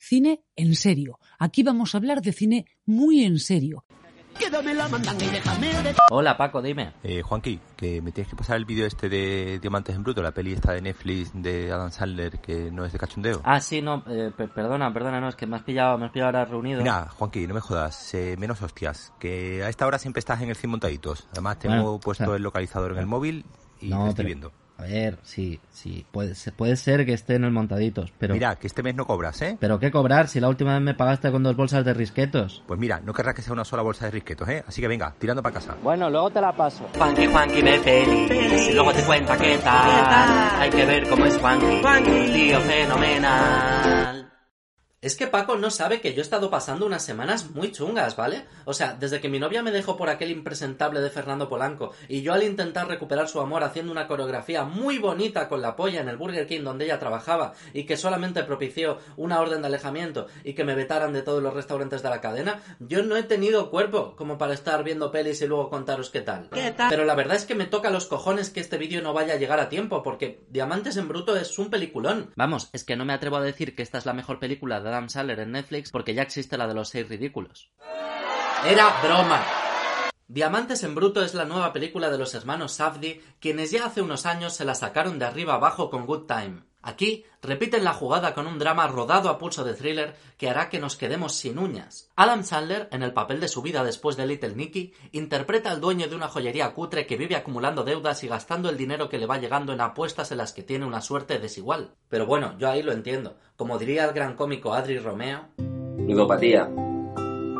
cine en serio. Aquí vamos a hablar de cine muy en serio. Hola Paco, dime. Eh, Juanqui, que me tienes que pasar el vídeo este de Diamantes en Bruto, la peli esta de Netflix de Adam Sandler, que no es de cachondeo. Ah, sí, no, eh, pe- perdona, perdona, no, es que me has pillado, me has pillado ahora reunido. Mira, Juanqui, no me jodas, eh, menos hostias, que a esta hora siempre estás en el 100 montaditos. Además tengo Bueno, puesto o sea, el localizador en el móvil y no, te estoy pero- viendo. A ver, sí, sí, puede, se- puede ser que esté en el montaditos, pero... Mira, que este mes no cobras, ¿eh? ¿Pero qué cobrar si la última vez me pagaste con dos bolsas de risquetos? Pues mira, no querrás que sea una sola bolsa de risquetos, ¿eh? Así que venga, tirando para casa. Bueno, luego te la paso. Juanqui, Juanqui ve pelis y luego te cuenta qué tal. Hay que ver cómo es Juanqui, un tío fenomenal. Es que Paco no sabe que yo he estado pasando unas semanas muy chungas, ¿vale? O sea, desde que mi novia me dejó por aquel impresentable de Fernando Polanco y yo al intentar recuperar su amor haciendo una coreografía muy bonita con la polla en el Burger King donde ella trabajaba y que solamente propició una orden de alejamiento y que me vetaran de todos los restaurantes de la cadena, yo no he tenido cuerpo como para estar viendo pelis y luego contaros qué tal. ¿Qué tal? Pero la verdad es que me toca los cojones que este vídeo no vaya a llegar a tiempo porque Diamantes en Bruto es un peliculón. Vamos, es que no me atrevo a decir que esta es la mejor película de Adam Sandler en Netflix porque ya existe la de los seis ridículos. Era broma. Diamantes en Bruto es la nueva película de los hermanos Safdie, quienes ya hace unos años se la sacaron de arriba abajo con Good Time. Aquí repiten la jugada con un drama rodado a pulso de thriller que hará que nos quedemos sin uñas. Adam Sandler, en el papel de su vida después de Little Nicky, interpreta al dueño de una joyería cutre que vive acumulando deudas y gastando el dinero que le va llegando en apuestas en las que tiene una suerte desigual. Pero bueno, yo ahí lo entiendo. Como diría el gran cómico Adri Romeo.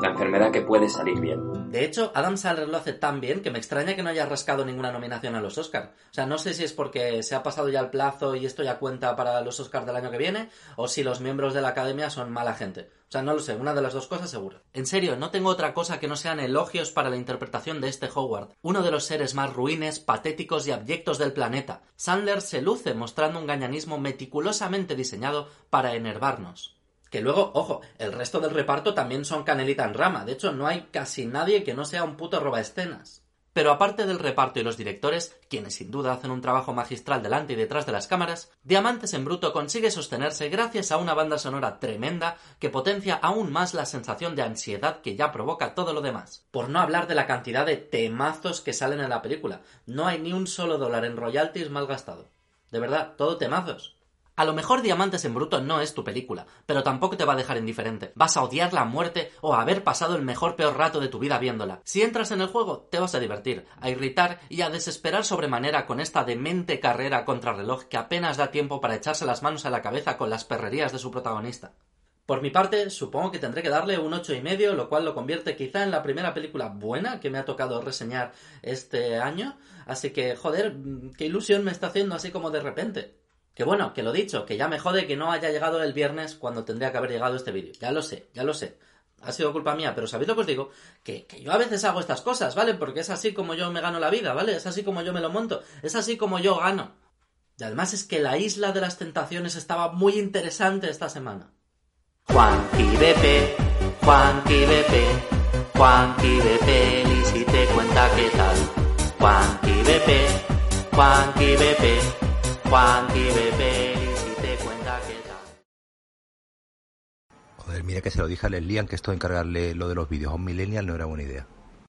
La enfermedad que puede salir bien. De hecho, Adam Sandler lo hace tan bien que me extraña que no haya rascado ninguna nominación a los Oscars. O sea, no sé si es porque se ha pasado ya el plazo y esto ya cuenta para los Oscars del año que viene, o si los miembros de la academia son mala gente. O sea, no lo sé, una de las dos cosas seguro. En serio, no tengo otra cosa que no sean elogios para la interpretación de este Howard, uno de los seres más ruines, patéticos y abyectos del planeta. Sandler se luce mostrando un gañanismo meticulosamente diseñado para enervarnos. Que luego, ojo, el resto del reparto también son canelita en rama. De hecho, no hay casi nadie que no sea un puto robaescenas. Pero aparte del reparto y los directores, quienes sin duda hacen un trabajo magistral delante y detrás de las cámaras, Diamantes en Bruto consigue sostenerse gracias a una banda sonora tremenda que potencia aún más la sensación de ansiedad que ya provoca todo lo demás. Por no hablar de la cantidad de temazos que salen en la película. No hay ni un solo dólar en royalties mal gastado. De verdad, todo temazos. A lo mejor Diamantes en Bruto no es tu película, pero tampoco te va a dejar indiferente. Vas a odiar la muerte o a haber pasado el mejor peor rato de tu vida viéndola. Si entras en el juego, te vas a divertir, a irritar y a desesperar sobremanera con esta demente carrera contra reloj que apenas da tiempo para echarse las manos a la cabeza con las perrerías de su protagonista. Por mi parte, supongo que tendré que darle un ocho y medio, lo cual lo convierte quizá en la primera película buena que me ha tocado reseñar este año. Así que, joder, qué ilusión me está haciendo así como de repente. Que bueno, que lo dicho, que ya me jode que no haya llegado el viernes cuando tendría que haber llegado este vídeo. Ya lo sé, ya lo sé. Ha sido culpa mía, pero ¿sabéis lo que os digo? Que, que yo a veces hago estas cosas, ¿vale? Porque es así como yo me gano la vida, ¿vale? Es así como yo me lo monto. Es así como yo gano. Y además es que la isla de las tentaciones estaba muy interesante esta semana. Juanqui BP, Juanqui BP, Juanqui BP, y si te cuenta qué tal. Juanqui BP, Juanqui BP, Joder, mira que se lo dije a Leslie que esto de encargarle lo de los vídeos a un millennial no era buena idea.